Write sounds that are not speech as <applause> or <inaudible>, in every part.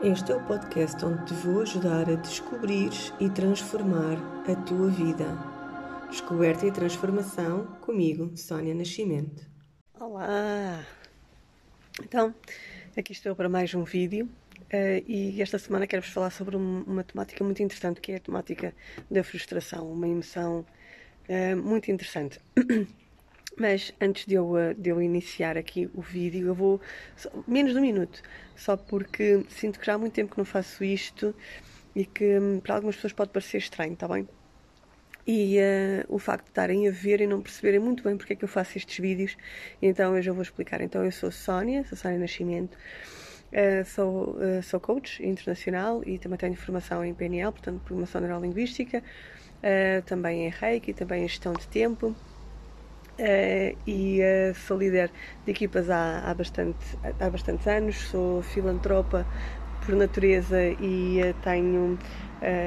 Este é o podcast onde te vou ajudar a descobrir e transformar a tua vida. Descoberta e transformação comigo, Sónia Nascimento. Olá! Então, aqui estou para mais um vídeo uh, e esta semana quero-vos falar sobre um, uma temática muito interessante que é a temática da frustração, uma emoção uh, muito interessante. <clears throat> Mas antes de eu, eh, de eu iniciar aqui o vídeo, eu vou. menos de um minuto, só porque sinto que já há muito tempo que não faço isto e que hum, para algumas pessoas pode parecer estranho, está bem? E uh, o facto de estarem a ver e não perceberem muito bem porque é que eu faço estes vídeos, então eu já vou explicar. Então eu sou Sónia, sou Sónia Nascimento, uh, sou, uh, sou coach internacional e também tenho formação em PNL, portanto, Programação Neurolinguística, também em Reiki, também em Gestão de Tempo. Uh, e uh, sou líder de equipas há, há, bastante, há bastantes anos, sou filantropa por natureza e uh, tenho,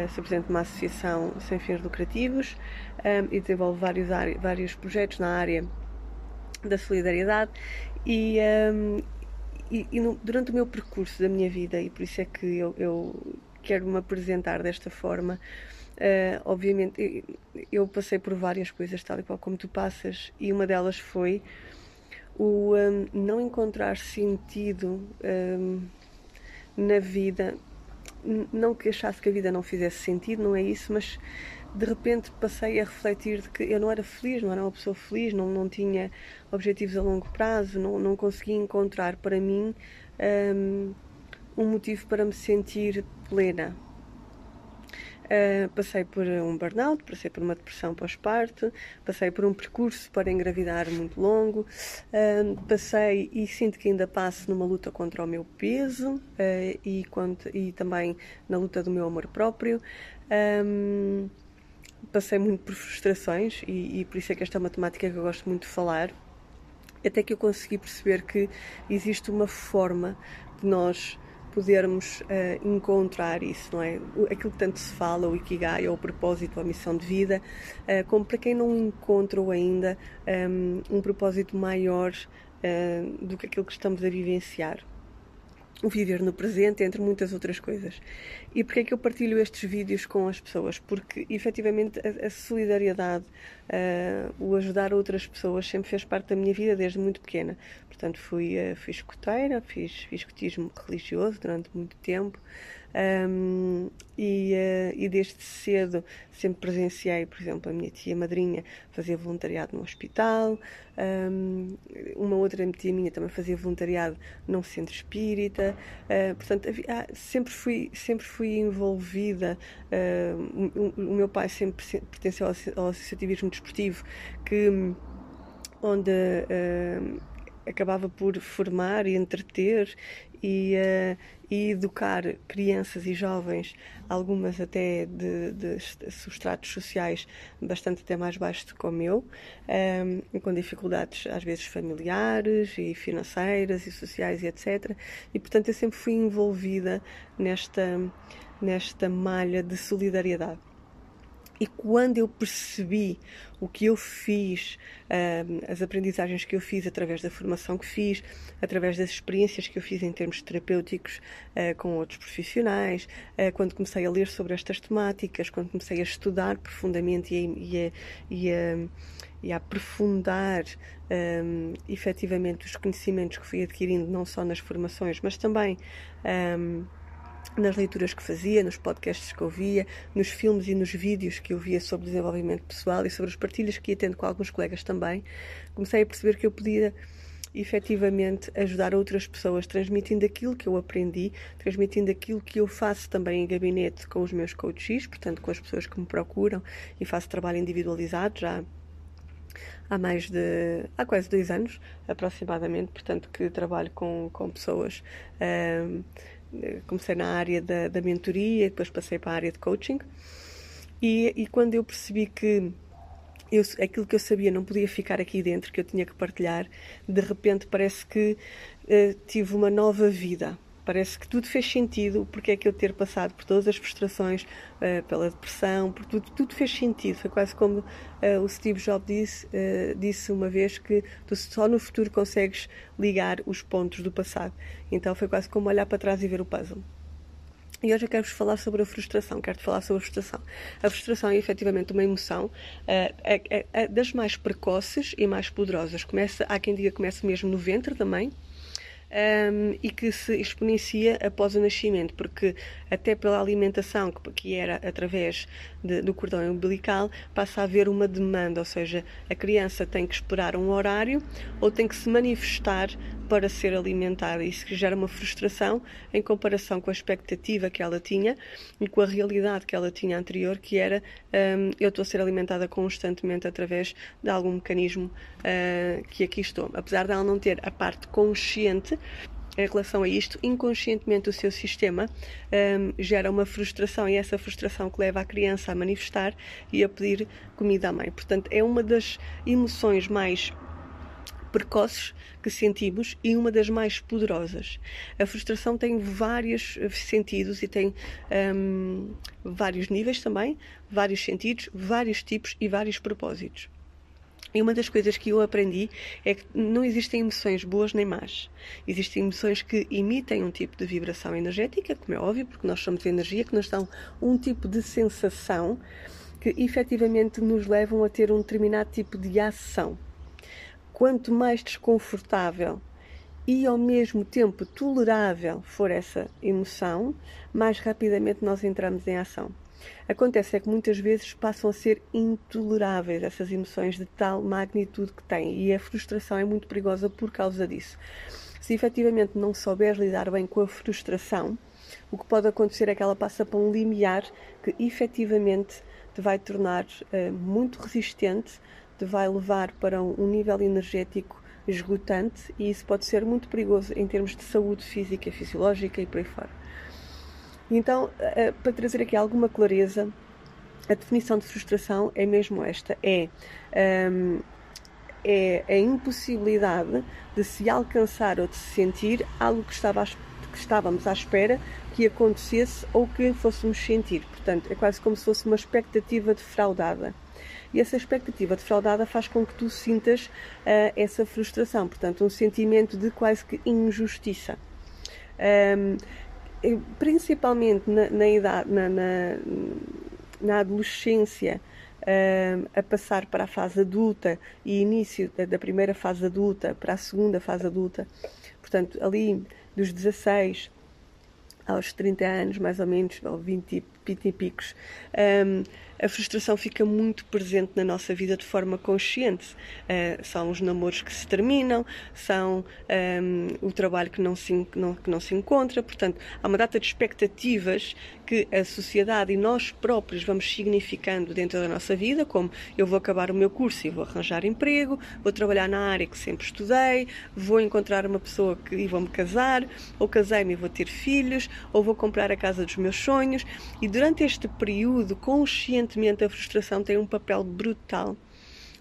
sou presidente de uma associação sem fins lucrativos um, e desenvolvo vários, vários projetos na área da solidariedade e, um, e, e no, durante o meu percurso da minha vida, e por isso é que eu, eu quero me apresentar desta forma, Uh, obviamente, eu passei por várias coisas, tal e qual como tu passas, e uma delas foi o um, não encontrar sentido um, na vida. Não que achasse que a vida não fizesse sentido, não é isso, mas de repente passei a refletir de que eu não era feliz, não era uma pessoa feliz, não, não tinha objetivos a longo prazo, não, não conseguia encontrar para mim um, um motivo para me sentir plena, Uh, passei por um burnout, passei por uma depressão pós-parto, passei por um percurso para engravidar muito longo, uh, passei e sinto que ainda passo numa luta contra o meu peso uh, e, e, também na luta do meu amor próprio. Um, passei muito por frustrações e, e por isso é que esta é uma temática que eu gosto muito de falar até que eu consegui perceber que existe uma forma de nós podermos uh, encontrar isso, não é? Aquilo que tanto se fala, o Ikigai, ou o propósito, a missão de vida, uh, como para quem não encontrou ainda um, ehm, um propósito maior uh, do que aquilo que estamos a vivenciar o viver no presente, entre muitas outras coisas. E porquê é que eu partilho estes vídeos com as pessoas? Porque, efetivamente, a, a solidariedade, uh, o ajudar outras pessoas sempre fez parte da minha vida desde muito pequena. Portanto, fui, uh, fui escoteira, fiz, fiz religioso durante muito tempo. Um, e, uh, e, desde cedo sempre presenciei, por exemplo, a minha tia madrinha fazia voluntariado no hospital, um, uma outra tia minha também fazia voluntariado num centro espírita, uh, portanto, havia, sempre, fui, sempre fui envolvida. Uh, o, o, meu pai sempre pertenceu ao, ao associativismo desportivo, que onde acabava por formar e entreter e, uh, e, educar crianças e jovens, algumas até de, de, substratos sociais bastante até mais baixos que o meu, um, ehm, com dificuldades às vezes familiares e financeiras e sociais e etc. E portanto eu sempre fui envolvida nesta, nesta malha de solidariedade. E quando eu percebi o que eu fiz, as aprendizagens que eu fiz através da formação que fiz, através das experiências que eu fiz em termos terapêuticos ah, com outros profissionais, ah, quando comecei a ler sobre estas temáticas, quando comecei a estudar profundamente e a, e a, e a, e a aprofundar um, efetivamente os conhecimentos que fui adquirindo, não só nas formações, mas também. Um, nas leituras que fazia, nos podcasts que ouvia, nos filmes e nos vídeos que eu via sobre desenvolvimento pessoal e sobre as partilhas que ia tendo com alguns colegas também, comecei a perceber que eu podia efetivamente ajudar outras pessoas transmitindo aquilo que eu aprendi, transmitindo aquilo que eu faço também em gabinete com os meus coaches, portanto com as pessoas que me procuram e faço trabalho individualizado já há mais de há quase dois anos aproximadamente, portanto que trabalho com, com pessoas um, comecei na área da, da mentoria, depois passei para a área de coaching. E, e quando eu percebi que eu, aquilo que eu sabia não podia ficar aqui dentro, que eu tinha que partilhar, de repente parece que uh, tive uma nova vida. Parece que tudo fez sentido, porque é que eu ter passado por todas as frustrações, uh, pela depressão, por tudo, tudo fez sentido. Foi quase como uh, o Steve Jobs disse, uh, disse uma vez que tu só no futuro consegues ligar os pontos do passado. Então foi quase como olhar para trás e ver o puzzle. E hoje eu quero-vos falar sobre a frustração. Quero-te falar sobre a frustração. A frustração é efetivamente uma emoção uh, é, é, é das mais precoces e mais poderosas. Começa, há quem diga que começa mesmo no ventre também um, e que se exponencia após o nascimento, porque até pela alimentação, que, que era através de, do cordão umbilical, passa a haver uma demanda, ou seja, a criança tem que esperar um horário ou tem que se manifestar para ser alimentada. Isso gera uma frustração em comparação com a expectativa que ela tinha e com a realidade que ela tinha anterior, que era um, eu estou a ser alimentada constantemente através de algum mecanismo uh, que aqui estou. Apesar dela não ter a parte consciente em relação a isto, inconscientemente o seu sistema um, gera uma frustração e essa frustração que leva a criança a manifestar e a pedir comida à mãe. Portanto, é uma das emoções mais precoces que sentimos e uma das mais poderosas. A frustração tem vários sentidos e tem um, vários níveis também, vários sentidos, vários tipos e vários propósitos. E uma das coisas que eu aprendi é que não existem emoções boas nem más. Existem emoções que emitem um tipo de vibração energética, como é óbvio, porque nós somos energia, que nos dão um tipo de sensação que efetivamente nos levam a ter um determinado tipo de ação quanto mais desconfortável e ao mesmo tempo tolerável for essa emoção, mais rapidamente nós entramos em ação. Acontece é que muitas vezes passam a ser intoleráveis essas emoções de tal magnitude que têm e a frustração é muito perigosa por causa disso. Se efetivamente não souberes lidar bem com a frustração, o que pode acontecer é que ela passa para um limiar que efetivamente te vai tornar uh, muito resistente te vai levar para um nível energético esgotante e isso pode ser muito perigoso em termos de saúde física, fisiológica e por aí fora. Então, eh, para trazer aqui alguma clareza, a definição de frustração é mesmo esta: é, ehm, é a impossibilidade de se alcançar ou de se sentir algo que, estava, que estávamos à espera que acontecesse ou que fôssemos sentir. Portanto, é quase como se fosse uma expectativa defraudada e essa expectativa defraudada faz com que tu sintas uh, essa frustração, portanto, um sentimento de quase que injustiça. Um, principalmente na, na idade, na, na, na adolescência, uh, a passar para a fase adulta e início da, da, primeira fase adulta para a segunda fase adulta, portanto, ali dos 16 aos 30 anos, mais ou menos, ou 20, 20 e picos, um, a frustração fica muito presente na nossa vida de forma consciente. Uh, são os namoros que se terminam, são um, o trabalho que não, se, não, que não se encontra, portanto, há uma data de expectativas que a sociedade e nós próprios vamos significando dentro da nossa vida, como eu vou acabar o meu curso e vou arranjar emprego, vou trabalhar na área que sempre estudei, vou encontrar uma pessoa que, e vou-me casar, ou casei-me e vou ter filhos, ou vou comprar a casa dos meus sonhos. E durante este período, conscientemente, a frustração tem um papel brutal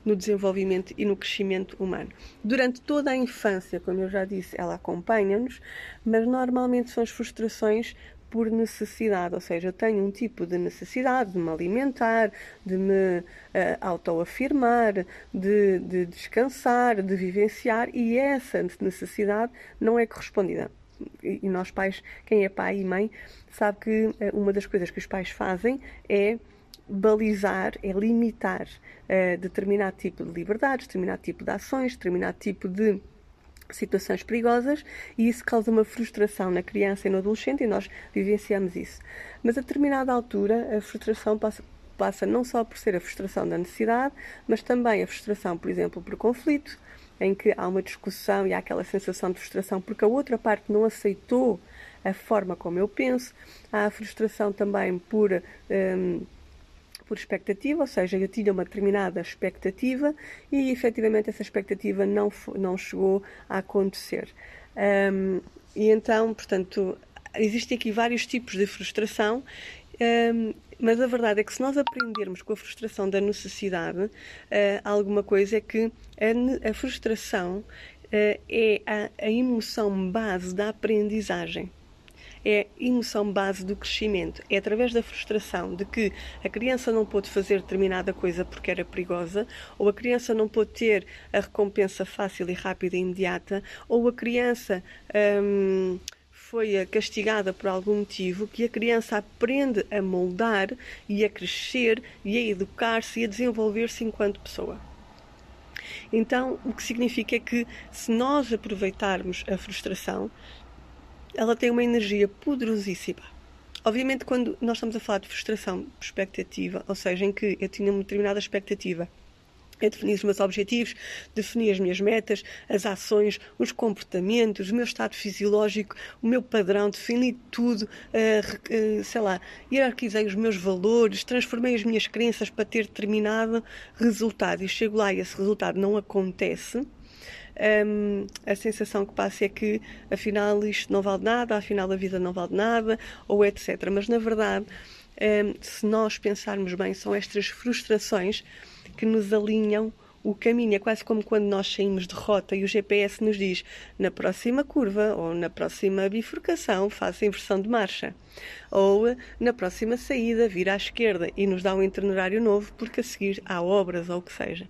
no desenvolvimento e no crescimento humano. Durante toda a infância, como eu já disse, ela acompanha-nos, mas normalmente são as frustrações por necessidade, ou seja, eu tenho um tipo de necessidade de me alimentar, de me uh, autoafirmar, de, de descansar, de vivenciar, e essa necessidade não é correspondida. E nós pais, quem é pai e mãe, sabe que uh, uma das coisas que os pais fazem é balizar, é limitar uh, determinado tipo de liberdades, determinado tipo de ações, determinado tipo de situações perigosas e isso causa uma frustração na criança e no adolescente e nós vivenciamos isso. Mas a determinada altura a frustração passa, passa não só por ser a frustração da necessidade, mas também a frustração, por exemplo, por conflito, em que há uma discussão e há aquela sensação de frustração porque a outra parte não aceitou a forma como eu penso, há a frustração também por. Hum, por expectativa, ou seja, eu tinha uma determinada expectativa e efetivamente essa expectativa não, não chegou a acontecer. Um, e então, portanto, existem aqui vários tipos de frustração, um, mas a verdade é que se nós aprendermos com a frustração da necessidade, uh, alguma coisa é que a, a frustração uh, é a, a emoção base da aprendizagem é emoção base do crescimento. É através da frustração de que a criança não pôde fazer determinada coisa porque era perigosa, ou a criança não pôde ter a recompensa fácil e rápida e imediata, ou a criança. Hum, foi castigada por algum motivo, que a criança aprende a moldar e a crescer e a educar-se e a desenvolver-se enquanto pessoa. Então, o que significa é que se nós aproveitarmos a frustração, ela tem uma energia poderosíssima. Obviamente, quando nós estamos a falar de frustração expectativa, ou seja, em que eu tinha uma determinada expectativa é definir os meus objetivos, definir as minhas metas, as ações, os comportamentos, o meu estado fisiológico, o meu padrão, defini tudo, uh, uh, sei lá, hierarquizei os meus valores, transformei as minhas crenças para ter determinado resultado e chego lá e esse resultado não acontece. Um, a sensação que passa é que afinal isto não vale nada, afinal a vida não vale nada, ou etc. Mas na verdade, um, se nós pensarmos bem, são estas frustrações que nos alinham o caminho. É quase como quando nós saímos de rota e o GPS nos diz na próxima curva ou na próxima bifurcação faça inversão de marcha. Ou na próxima saída vira à esquerda e nos dá um itinerário novo porque a seguir há obras ou o que seja.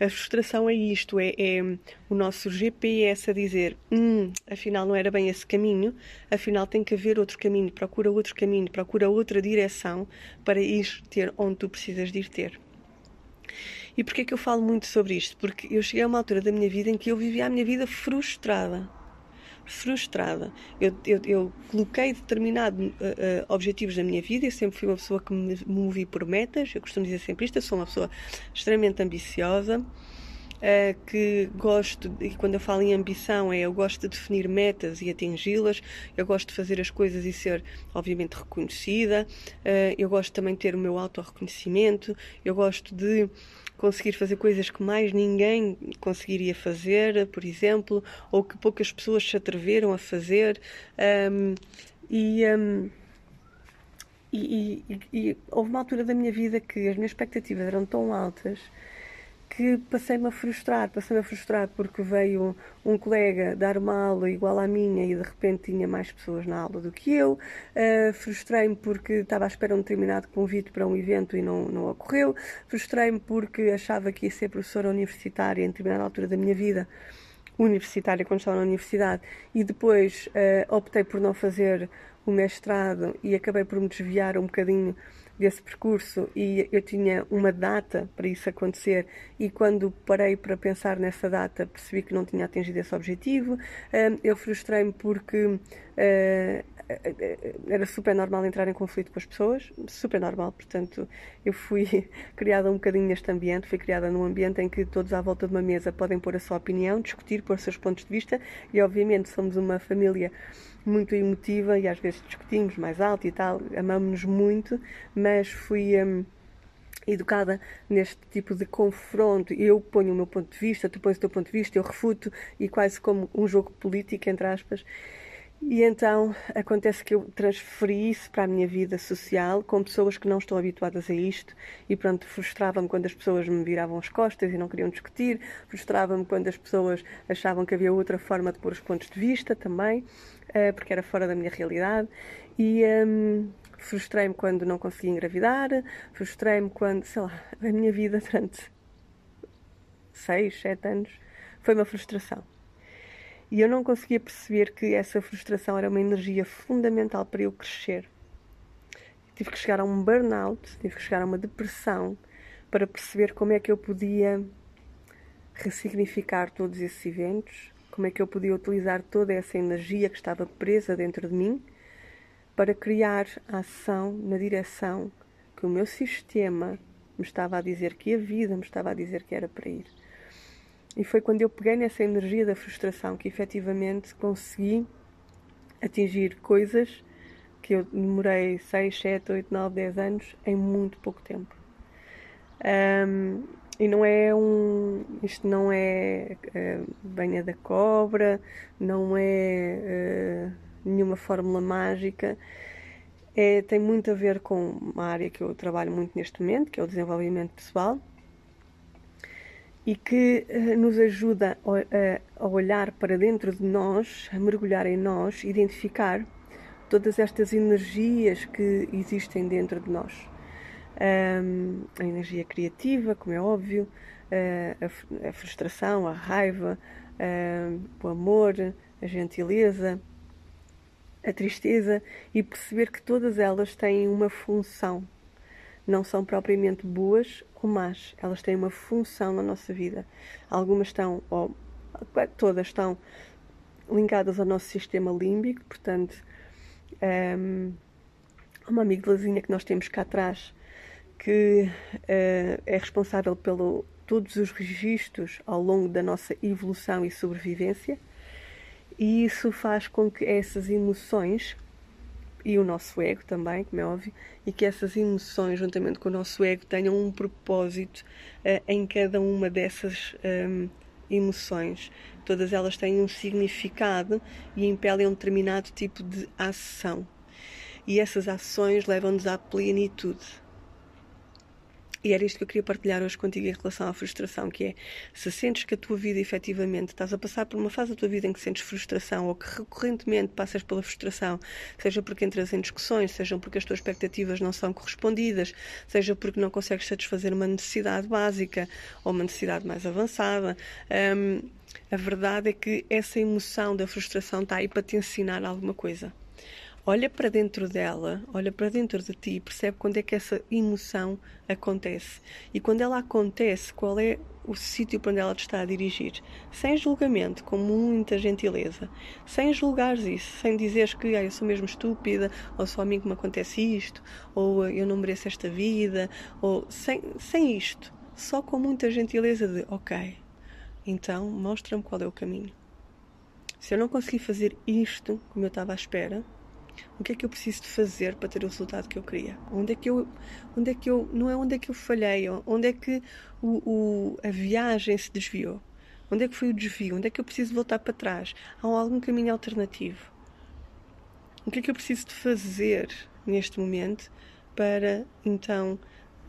A frustração é isto, é, é, o nosso GPS a dizer hum, afinal não era bem esse caminho, afinal tem que haver outro caminho, procura outro caminho, procura outra direção para ir ter onde tu precisas de ir ter. E porquê é que eu falo muito sobre isto? Porque eu cheguei a uma altura da minha vida em que eu vivia a minha vida frustrada. Frustrada. Eu, eu, eu coloquei determinados uh, uh, objetivos na minha vida. Eu sempre fui uma pessoa que me movi por metas. Eu costumo dizer sempre isto. Eu sou uma pessoa extremamente ambiciosa. Uh, que gosto, e quando eu falo em ambição, é eu gosto de definir metas e atingi-las, eu gosto de fazer as coisas e ser, obviamente, reconhecida, uh, eu gosto também de ter o meu autorreconhecimento, eu gosto de conseguir fazer coisas que mais ninguém conseguiria fazer, por exemplo, ou que poucas pessoas se atreveram a fazer. Um, e, um, e, e, e, houve uma altura da minha vida que as minhas expectativas eram tão altas que passei-me a frustrar, passei-me a frustrar porque veio um colega dar uma aula igual à minha e de repente tinha mais pessoas na aula do que eu, uh, frustrei-me porque estava à espera de um determinado convite para um evento e não, não ocorreu, frustrei-me porque achava que ia ser professora universitária em determinada altura da minha vida, universitária quando estava na universidade, e depois uh, optei por não fazer o mestrado e acabei por me desviar um bocadinho desse percurso e eu tinha uma data para isso acontecer e quando parei para pensar nessa data percebi que não tinha atingido esse objetivo. Eu frustrei-me porque ah, era super normal entrar em conflito com as pessoas, super normal, portanto eu fui <laughs> criada um bocadinho neste ambiente, fui criada num ambiente em que todos à volta de uma mesa podem pôr a sua opinião, discutir, pôr seus pontos de vista e obviamente somos uma família muito emotiva e às vezes discutimos mais alto e tal, amamos-nos muito, mas fui hum, educada neste tipo de confronto. Eu ponho o meu ponto de vista, tu pões o teu ponto de vista, eu refuto e quase como um jogo político, entre aspas. E então acontece que eu transferi isso para a minha vida social com pessoas que não estão habituadas a isto e pronto, frustrava-me quando as pessoas me viravam as costas e não queriam discutir, frustrava-me quando as pessoas achavam que havia outra forma de pôr os pontos de vista também, eh, porque era fora da minha realidade e um, frustrei-me quando não conseguia engravidar, frustrei-me quando, sei lá, a minha vida durante seis, sete anos foi uma frustração. E eu não conseguia perceber que essa frustração era uma energia fundamental para eu crescer. Tive que chegar a um burnout, tive que chegar a uma depressão para perceber como é que eu podia ressignificar todos esses eventos, como é que eu podia utilizar toda essa energia que estava presa dentro de mim para criar a ação na direção que o meu sistema me estava a dizer que a vida me estava a dizer que era para ir. E foi quando eu peguei nessa energia da frustração que efetivamente consegui atingir coisas que eu demorei 6, 7, 8, 9, 10 anos em muito pouco tempo. Um, e não é um. Isto não é uh, banha da cobra, não é uh, nenhuma fórmula mágica. É, tem muito a ver com uma área que eu trabalho muito neste momento, que é o desenvolvimento pessoal e que uh, nos ajuda a, olhar para dentro de nós, a mergulhar em nós, identificar todas estas energias que existem dentro de nós. A energia criativa, como é óbvio, uh, a, frustração, a raiva, o amor, a gentileza, a tristeza e perceber que todas elas têm uma função. Não são propriamente boas ou más, elas têm uma função na nossa vida. Algumas estão, ou todas estão ligadas ao nosso sistema límbico, portanto, um, uma amigdalazinha que nós temos cá atrás que uh, é responsável pelo todos os registros ao longo da nossa evolução e sobrevivência e isso faz com que essas emoções e o nosso ego também, como é óbvio, e que essas emoções, juntamente com o nosso ego, tenham um propósito uh, em cada uma dessas um, emoções. Todas elas têm um significado e impelem um determinado tipo de ação. E essas ações levam-nos à plenitude. E era isto que eu queria partilhar hoje contigo em relação à frustração, que é se sentes que a tua vida efetivamente estás a passar por uma fase da tua vida em que sentes frustração ou que recorrentemente passas pela frustração, seja porque entras em discussões, seja porque as tuas expectativas não são correspondidas, seja porque não consegues satisfazer uma necessidade básica ou uma necessidade mais avançada, hum, a verdade é que essa emoção da frustração está aí para te ensinar alguma coisa olha para dentro dela, olha para dentro de ti e percebe quando é que essa emoção acontece. E quando ela acontece, qual é o sítio para onde ela te está a dirigir. Sem julgamento, com muita gentileza. Sem julgares isso, sem dizeres que ah, eu sou mesmo estúpida, ou só a mim que me acontece isto, ou eu não mereço esta vida, ou sem, sem isto. Só com muita gentileza de ok, então mostra-me qual é o caminho. Se eu não conseguir fazer isto como eu estava à espera, o que é que eu preciso de fazer para ter o resultado que eu queria? Onde é que eu, onde é que eu, não é onde é que eu falhei, onde é que o, o, a viagem se desviou? Onde é que foi o desvio? Onde é que eu preciso voltar para trás? Há algum caminho alternativo? O que é que eu preciso de fazer neste momento para então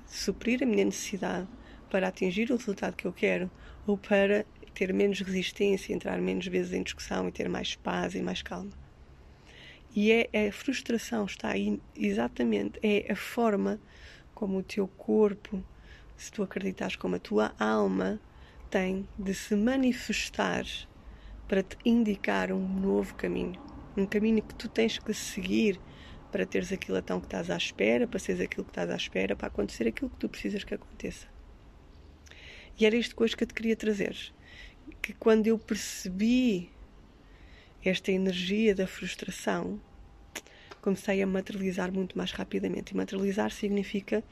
suprir a minha necessidade, para atingir o resultado que eu quero ou para ter menos resistência, entrar menos vezes em discussão e ter mais paz e mais calma? E é, é a frustração está aí exatamente, é a forma como o teu corpo, se tu acreditas como a tua alma tem de se manifestar para te indicar um novo caminho, um caminho que tu tens que seguir para teres aquilo então que estás à espera, para seres aquilo que estás à espera, para acontecer aquilo que tu precisas que aconteça. E era isto coisa que eu te queria trazer, que quando eu percebi esta energia da frustração, comecei a materializar muito mais rapidamente. E materializar significa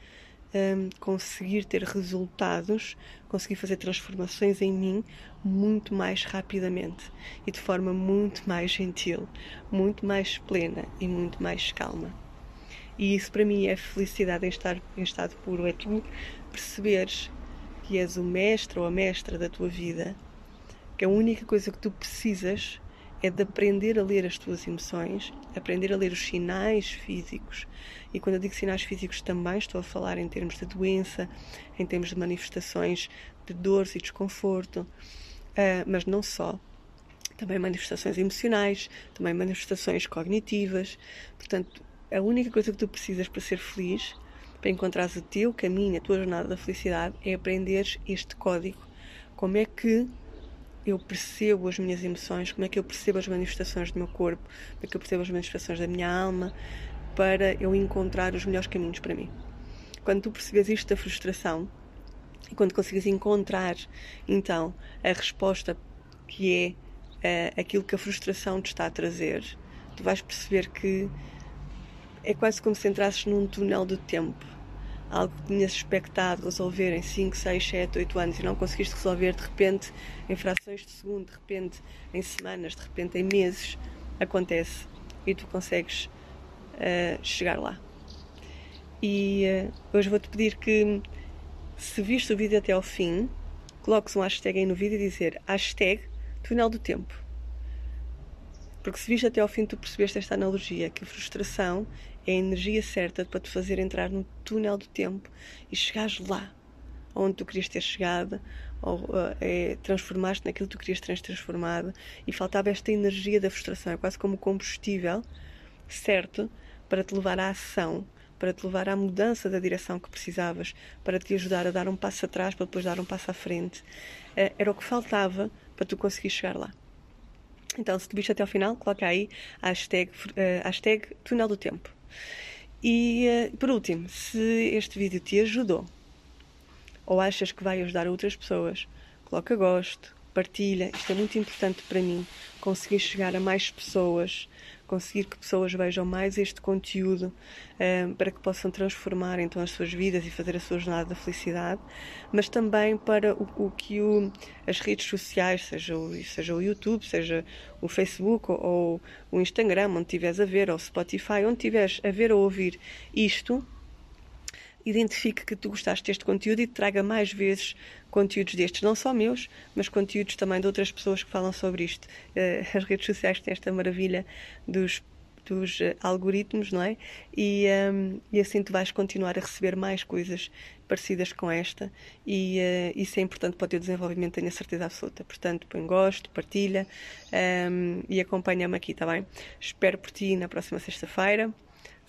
um, conseguir ter resultados, conseguir fazer transformações em mim muito mais rapidamente e de forma muito mais gentil, muito mais plena e muito mais calma. E isso para mim é felicidade em estar em estado puro, é tu perceberes que és o mestre ou a mestra da tua vida, que a única coisa que tu precisas é de aprender a ler as tuas emoções, aprender a ler os sinais físicos. E quando eu digo sinais físicos, também estou a falar em termos de doença, em termos de manifestações de dores e desconforto, uh, mas não só. Também manifestações emocionais, também manifestações cognitivas. Portanto, a única coisa que tu precisas para ser feliz, para encontrares o teu caminho, a tua jornada da felicidade, é aprenderes este código. Como é que eu percebo as minhas emoções, como é que eu percebo as manifestações do meu corpo, como é que eu percebo as manifestações da minha alma, para eu encontrar os melhores caminhos para mim. Quando tu percebes isto da frustração e quando consegues encontrar então a resposta que é uh, aquilo que a frustração te está a trazer, tu vais perceber que é quase como se entrasses num túnel do tempo algo que tinhas expectado resolver em 5, 6, 7, 8 anos e não conseguiste resolver de repente em frações de segundo, de repente em semanas, de repente em meses, acontece e tu consegues uh, chegar lá. E uh, hoje vou-te pedir que, se viste o vídeo até ao fim, coloques um hashtag aí no vídeo e dizer hashtag túnel do tempo. Porque se viste até ao fim, tu percebeste esta analogia, que a frustração é a energia certa para te fazer entrar no túnel do tempo e chegares lá onde tu querias ter chegado ou uh, é, transformaste naquilo que tu querias ter transformado e faltava esta energia da frustração, é quase como combustível certo para te levar à ação, para te levar à mudança da direção que precisavas, para te ajudar a dar um passo atrás para depois dar um passo à frente. Uh, era o que faltava para tu conseguir chegar lá. Então, se te viste até ao final, coloca aí a hashtag, uh, hashtag túnel do tempo. E, uh, por último, se este vídeo te ajudou ou achas que vai ajudar outras pessoas, coloca gosto, partilha. Isto é muito importante para mim, conseguir chegar a mais pessoas, conseguir que pessoas vejam mais este conteúdo um, para que possam transformar então as suas vidas e fazer a sua jornada da felicidade, mas também para o, o que o, as redes sociais, seja o, seja o YouTube, seja o Facebook ou, ou o Instagram, onde estiveres a ver, ou o Spotify, onde estiveres a ver ou ouvir isto, identifique que tu gostaste deste conteúdo e traga mais vezes conteúdos destes, não só meus, mas conteúdos também de outras pessoas que falam sobre isto. Eh, as redes sociais têm esta maravilha dos dos eh, algoritmos, não é? E, um, e assim tu vais continuar a receber mais coisas parecidas com esta e uh, isso é importante para o teu desenvolvimento, tenho a certeza absoluta. Portanto, põe gosto, partilha um, e acompanha-me aqui, tá bem? Espero por ti na próxima sexta-feira.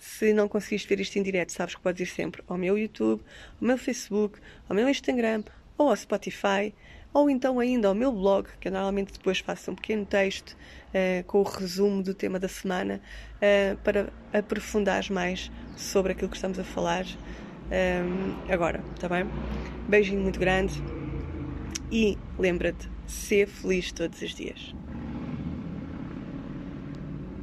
Se não conseguiste ver isto em direto, sabes que podes ir sempre ao meu YouTube, ao meu Facebook, ao meu Instagram ou ao Spotify, ou então ainda ao meu blog, que eu normalmente depois faço um pequeno texto uh, com o resumo do tema da semana, uh, para aprofundares mais sobre aquilo que estamos a falar um, agora, está bem? Beijinho muito grande e lembra-te, ser feliz todos os dias.